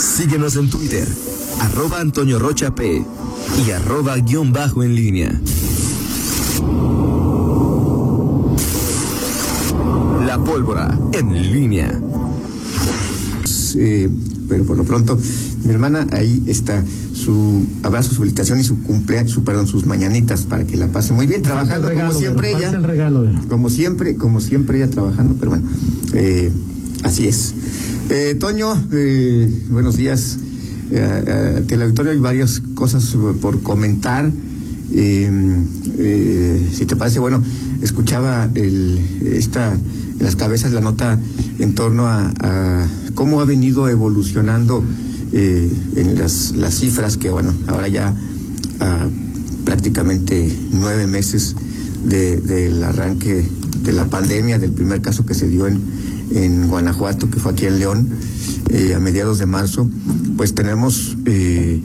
Síguenos en Twitter, arroba Antonio Rocha P y arroba guion bajo en línea. La pólvora en línea. Eh, pero por lo pronto, mi hermana ahí está su abrazo, su felicitación y su cumpleaños, su perdón, sus mañanitas para que la pase muy bien trabajando como siempre ella. como siempre, como siempre ella trabajando, pero bueno, eh, así es. Eh, Toño, eh, buenos días. Eh, el auditorio hay varias cosas por comentar. si te parece, bueno, escuchaba el, esta, en las cabezas la nota en torno a, cómo ha venido evolucionando en las, las cifras que, bueno, ahora ya prácticamente nueve meses del arranque de la pandemia, del primer caso que se dio en, en Guanajuato, que fue aquí en León, eh, a mediados de marzo, pues tenemos eh,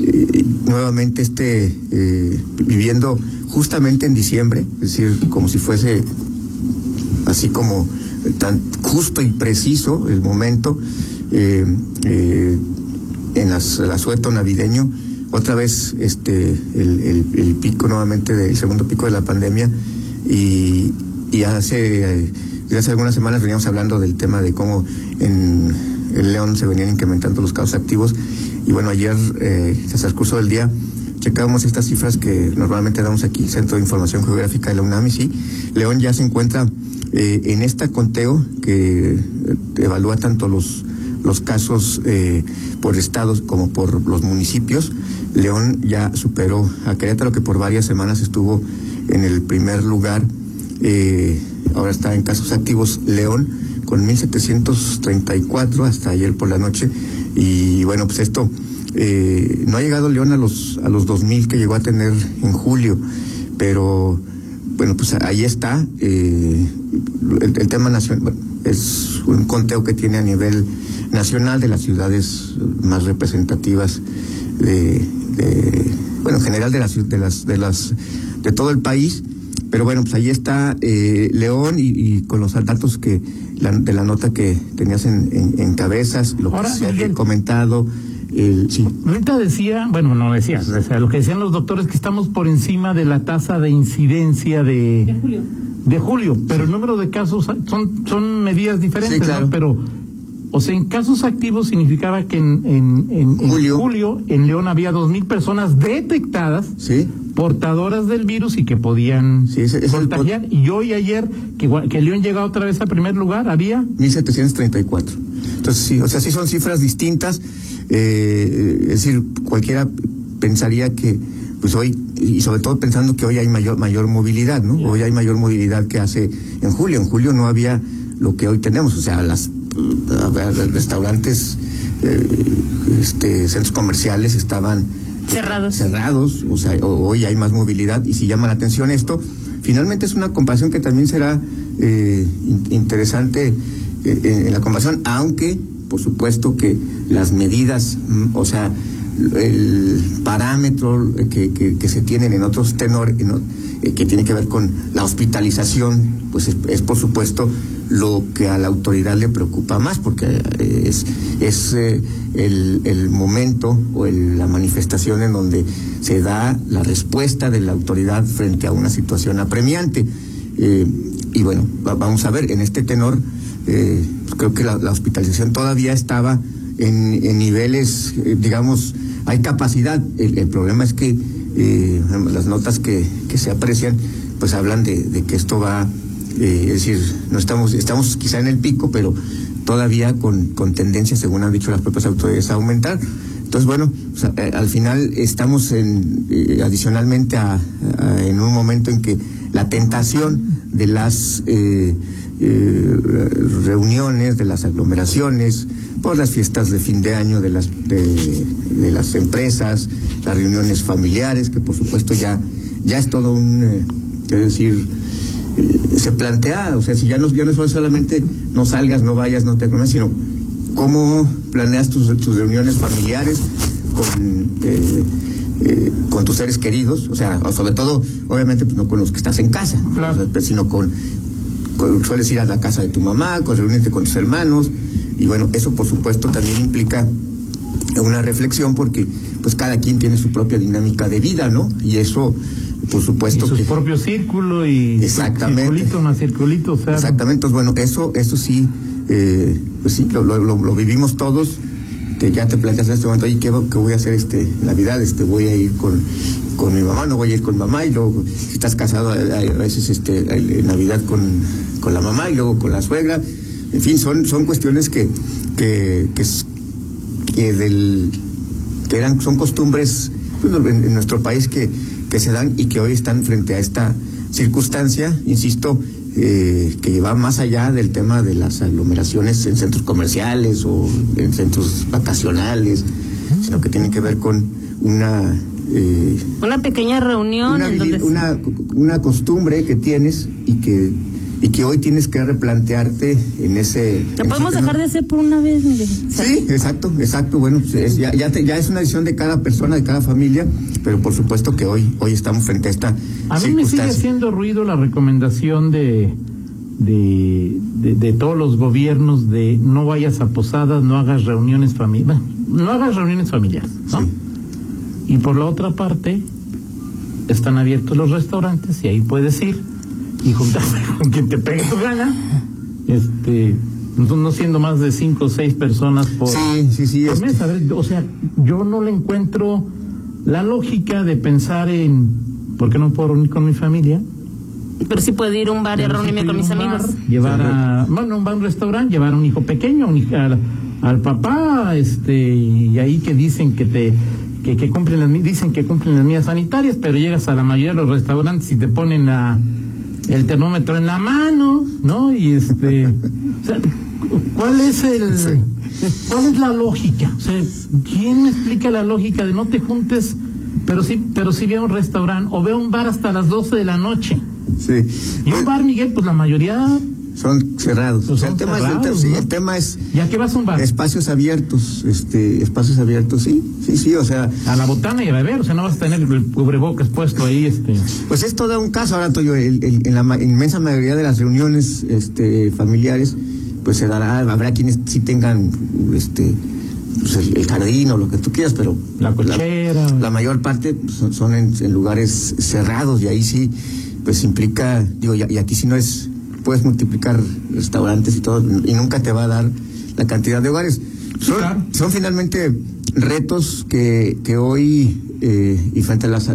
eh, nuevamente este, viviendo justamente en diciembre, es decir, como si fuese así como tan justo y preciso el momento, en las, el asueto navideño, otra vez este el, el, pico nuevamente del segundo pico de la pandemia y, y hace desde hace algunas semanas veníamos hablando del tema de cómo en León se venían incrementando los casos activos. Y bueno, ayer, eh, el curso del día, checábamos estas cifras que normalmente damos aquí, Centro de Información Geográfica de la UNAM, y sí, León ya se encuentra eh, en este conteo que eh, evalúa tanto los, los casos eh, por estados como por los municipios. León ya superó a Querétaro, que por varias semanas estuvo en el primer lugar. Eh, ahora está en casos activos León con 1.734 hasta ayer por la noche. Y bueno, pues esto, eh, no ha llegado León a los, a los 2.000 que llegó a tener en julio, pero bueno, pues ahí está. Eh, el, tema nacional es un conteo que tiene a nivel nacional de las ciudades más representativas de, bueno, en general de las, de las, de las, de todo el país pero bueno, pues ahí está eh, León y, con los datos que de la nota que tenías en, cabezas, lo que se ha comentado. El, sí. Ahorita decía, bueno, no decía, o sea, lo que decían los doctores que estamos por encima de la tasa de incidencia de, de julio. De julio, pero el número de casos son, son medidas diferentes, ¿no? Pero o sea, en casos activos significaba que en, en, julio. en León había dos mil personas detectadas, portadoras del virus y que podían contagiar. Y hoy ayer, que, que León llegó otra vez al primer lugar, había... 1734. Entonces, sí, o sea, sí son cifras distintas. Eh, es decir, cualquiera pensaría que, pues hoy, y sobre todo pensando que hoy hay mayor, mayor movilidad, ¿no? Hoy hay mayor movilidad que hace en julio. En julio no había lo que hoy tenemos, o sea, las restaurantes, eh, este, centros comerciales estaban cerrados. cerrados, o sea, hoy hay más movilidad y si llama la atención esto, finalmente es una comparación que también será eh, interesante eh, en la comparación, aunque por supuesto que las medidas, mm, o sea, el parámetro que, que, se tienen en otros tenores, que tiene que ver con la hospitalización, pues es por supuesto lo que a la autoridad le preocupa más, porque eh, es, es eh, el, el, momento o la manifestación en donde se da la respuesta de la autoridad frente a una situación apremiante. Eh, y bueno, vamos a ver, en este tenor, creo que la, hospitalización todavía estaba en, en niveles, digamos, hay capacidad. El, el problema es que las notas que, que se aprecian, pues hablan de, de que esto va eh, es decir, no estamos, estamos quizá en el pico, pero todavía con, con tendencia, según han dicho las propias autoridades, a aumentar. Entonces, bueno, eh, al final estamos en, eh, adicionalmente a, en un momento en que la tentación de las reuniones, de las aglomeraciones, por las fiestas de fin de año de las, de, las empresas, las reuniones familiares, que por supuesto ya, ya es todo un, es decir, se plantea, o sea, si ya no, ya no solamente no salgas, no vayas, no te comas, sino cómo planeas tus, tus reuniones familiares con, eh, eh, con tus seres queridos, o sea, sobre todo, obviamente, pues no con los que estás en casa, sino con, sueles ir a la casa de tu mamá, con reunirte con tus hermanos, y bueno, eso por supuesto también implica una reflexión porque pues cada quien tiene su propia dinámica de vida, ¿no? Y eso por supuesto y su propio círculo y exactamente. circulito más circulito o sea, exactamente bueno eso eso sí eh, pues sí lo, lo, lo, vivimos todos que ya te planteas en este momento ¿qué, qué voy a hacer este navidad este voy a ir con con mi mamá no voy a ir con mamá y luego si estás casado a veces este en navidad con, con la mamá y luego con la suegra en fin son son cuestiones que que, que, que del que eran son costumbres pues, en, en nuestro país que que se dan y que hoy están frente a esta circunstancia, insisto, eh, que va más allá del tema de las aglomeraciones en centros comerciales o en centros vacacionales, sino que tiene que ver con una... Eh, una pequeña reunión. Una, una, una costumbre que tienes y que y que hoy tienes que replantearte en ese... ¿Lo podemos dejar de hacer por una vez, Sí, exacto, exacto. Bueno, pues, ya, ya, ya, es una decisión de cada persona, de cada familia, pero por supuesto que hoy, hoy estamos frente a esta... A mí me sigue haciendo ruido la recomendación de, de, de, todos los gobiernos de no vayas a posadas, no hagas reuniones familiares, no hagas reuniones familiares, ¿no? Y por la otra parte, están abiertos los restaurantes y ahí puedes ir y juntarse con quien te pegue tu gana, este, no siendo más de cinco o seis personas por, sí, sí, sí, mes. o sea, yo no le encuentro la lógica de pensar en, ¿por qué no puedo reunir con mi familia? Pero sí puedo ir a un bar y reunirme con mis amigos. llevar a, bueno, un bar, un restaurante, llevar a un hijo pequeño, al, al, papá, este, y ahí que dicen que te, que, que cumplen las, dicen que cumplen las medidas sanitarias, pero llegas a la mayoría de los restaurantes y te ponen a el termómetro en la mano, ¿no? Y este, o sea, ¿cuál es el, cuál es la lógica? O sea, ¿quién me explica la lógica de no te juntes, pero sí, pero sí ve un restaurante o ve un bar hasta las 12 de la noche? Sí. Y un bar, Miguel, pues la mayoría son cerrados. Pues el, tema es, el, tema es. ¿Ya qué vas a un bar? Espacios abiertos, este, espacios abiertos, sí, sí, sí, o sea. A la botana y a beber, o sea, no vas a tener el cubrebocas puesto ahí, este. Pues es todo un caso, ahora Toyo, el, en la inmensa mayoría de las reuniones, este, familiares, pues se dará, habrá quienes sí tengan, este, pues el, jardín o lo que tú quieras, pero la cochera. La, mayor parte pues, son, en, lugares cerrados y ahí sí, pues implica, digo, y, y aquí sí no es puedes multiplicar restaurantes y todo, y nunca te va a dar la cantidad de hogares. Son, finalmente retos que, que hoy, eh, y frente a las,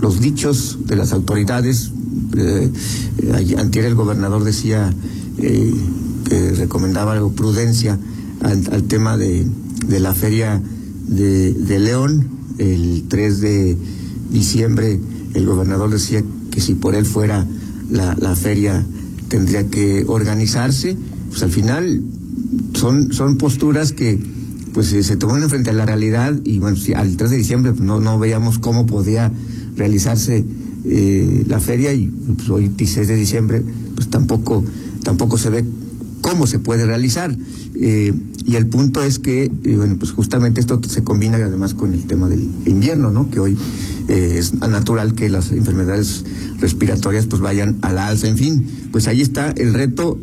los dichos de las autoridades, eh, antier el gobernador decía eh, que recomendaba algo prudencia al, tema de, de, la feria de, de León, el 3 de diciembre, el gobernador decía que si por él fuera la, la feria tendría que organizarse, pues al final son, son posturas que pues se toman frente a la realidad y bueno, si al 3 de diciembre pues, no, no veíamos cómo podía realizarse eh, la feria y pues, hoy 16 de diciembre pues tampoco, tampoco se ve cómo se puede realizar. Eh, y el punto es que, eh, bueno, pues justamente esto se combina además con el tema del invierno, ¿no? Que hoy eh, es natural que las enfermedades respiratorias pues vayan a la alza. En fin, pues ahí está el reto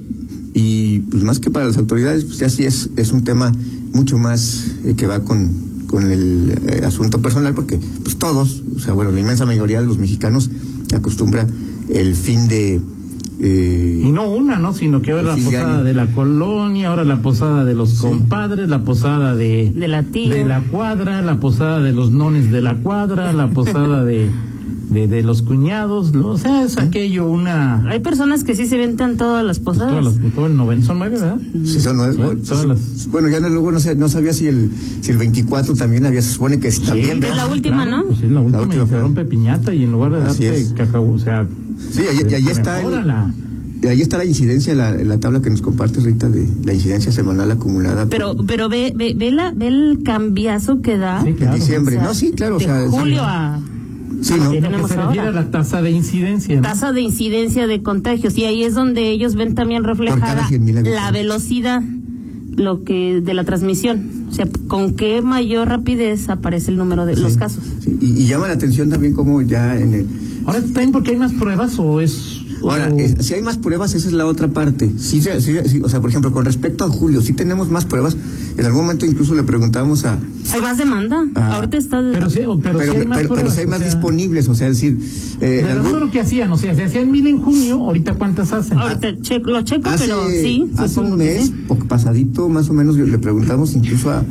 y pues más que para las autoridades, pues ya sí es, es un tema mucho más eh, que va con, con el eh, asunto personal porque pues todos, o sea, bueno, la inmensa mayoría de los mexicanos acostumbra el fin de eh, y no una, ¿no? Sino que ahora la posada de la colonia, ahora la posada de los compadres, la posada de, de la tía. de la cuadra, la posada de los nones de la cuadra, la posada de, de, de los cuñados, o sea, es aquello una... Hay personas que sí se ventan todas las posadas. Todas las, todo el noven, son nueve, ¿verdad? Sí, son nueve. Bueno, ya no, luego no, sé, no sabía si el, si el 24 también había, se supone que también... Es la última, ¿no? Pues es la última, la última y se rompe piñata y en lugar de darte cacao, o sea... Sí, ahí, ahí está. ahí está la incidencia, la, la tabla que nos compartes, Rita, de la incidencia semanal acumulada. Pero, pero ve, ve, ve, la, ve el cambiazo que da. Sí, En diciembre, no, sí, claro. De o sea, julio a. Sí, ¿no? Tenemos se ahora. la tasa de incidencia. Tasa de incidencia de contagios. Y ahí es donde ellos ven también reflejada la velocidad lo que de la transmisión. O sea, con qué mayor rapidez aparece el número de sí, los casos. Sí. Y, y, llama la atención también como ya en el Ahora también porque hay más pruebas o es Ahora, si hay más pruebas, esa es la otra parte. Sí, sí, o sea, por ejemplo, con respecto a Julio, sí tenemos más pruebas. En algún momento incluso le preguntamos a... Hay más demanda. Ahorita está... Pero sí, pero, hay más, pero, hay más disponibles, o sea, es decir... Eh, pero algún... lo que hacían, o sea, se hacían mil en junio, ahorita cuántas hacen. Ahorita lo checo, pero sí. Hace un mes, pasadito, más o menos, le preguntamos incluso a...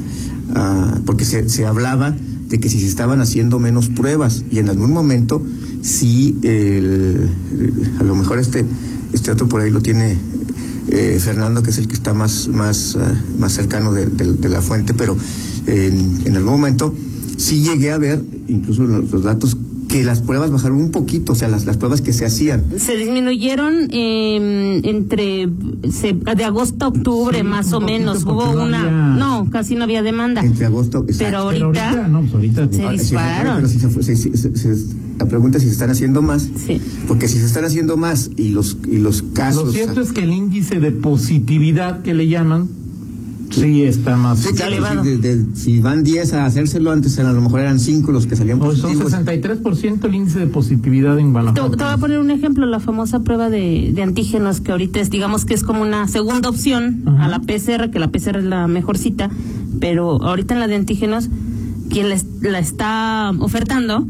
a porque se, se hablaba de que si se estaban haciendo menos pruebas y en algún momento si el, a lo mejor este este otro por ahí lo tiene eh, Fernando que es el que está más más ah, más cercano de, la fuente pero en, en algún momento sí llegué a ver incluso los datos que las pruebas bajaron un poquito, o sea, las, las pruebas que se hacían. Se disminuyeron eh, entre de agosto a octubre, más o menos. Hubo una. No, casi no había demanda. Entre agosto, Pero ahorita, no, pues ahorita se dispararon. la pregunta es si se están haciendo más. Sí. Porque si se están haciendo más y los, y los casos. Lo cierto es que el índice de positividad que le llaman Sí, está más sí, elevado. Si, van 10 a hacérselo, antes a lo mejor eran 5 los que salían positivos. Son 63% el índice de positividad en Guanajuato. Te, voy a poner un ejemplo, la famosa prueba de, de, antígenos, que ahorita es, digamos que es como una segunda opción a la PCR, que la PCR es la mejor cita, pero ahorita en la de antígenos, quien la está ofertando,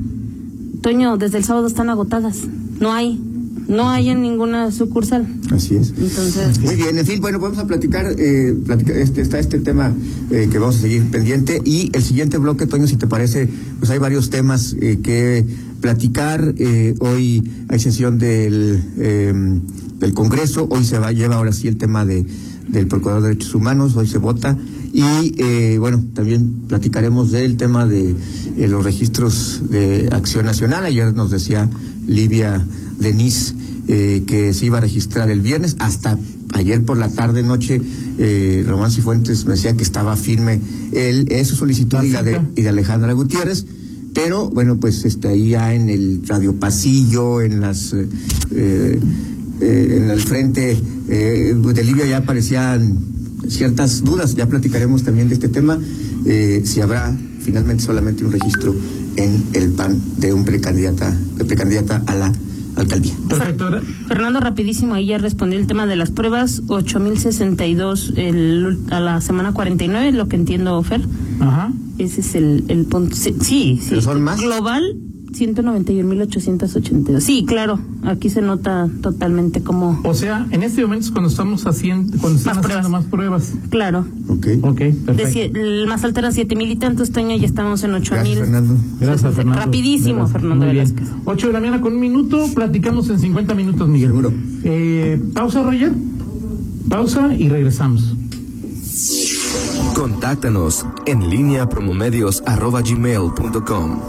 Toño, desde el sábado están agotadas. No hay no hay en ninguna sucursal. Así es. Entonces, muy bien, en fin, bueno, vamos a platicar, eh, este, está este tema eh, que vamos a seguir pendiente y el siguiente bloque, Toño, si te parece, pues hay varios temas eh, que platicar. Eh, hoy hay sesión del, em, del Congreso, hoy se va lleva ahora sí el tema de del Procurador de Derechos Humanos, hoy se vota y bueno, también platicaremos del tema de los registros de Acción Nacional. Ayer nos decía Livia Denise, eh, que se iba a registrar el viernes. Hasta ayer por la tarde, noche, eh, Román Cifuentes me decía que estaba firme él, su solicitud y la, de, y de Alejandra Gutiérrez. Pero bueno, pues está ahí ya en el radio pasillo, en las. Eh, eh, en el frente de Libia ya aparecían ciertas dudas. Ya platicaremos también de este tema. si habrá finalmente solamente un registro en el PAN de un precandidata, de precandidata a la alcaldía. Perfecto. Fernando, rapidísimo, ahí ya respondió el tema de las pruebas, 8.062 el, a la semana 49, lo que entiendo, Fer. Ajá. Ese es el, el punto. Sí, sí. son más? Global, 191.882. Sí, claro, aquí se nota totalmente como... O sea, en este momento es cuando estamos haciendo, cuando están más haciendo pruebas. más pruebas. Claro. Ok. Ok, perfecto. el más alto era 7.000 y tantos, Toño, ya estamos en 8.000. Gracias, Fernando. Gracias, Fernando. Rapidísimo, Fernando Velázquez. 8 de la mañana con un minuto, platicamos en 50 minutos, Miguel. Seguro. Eh, pausa, Roger. Pausa y regresamos. Contáctanos en línea promomedios arroba gmail.com.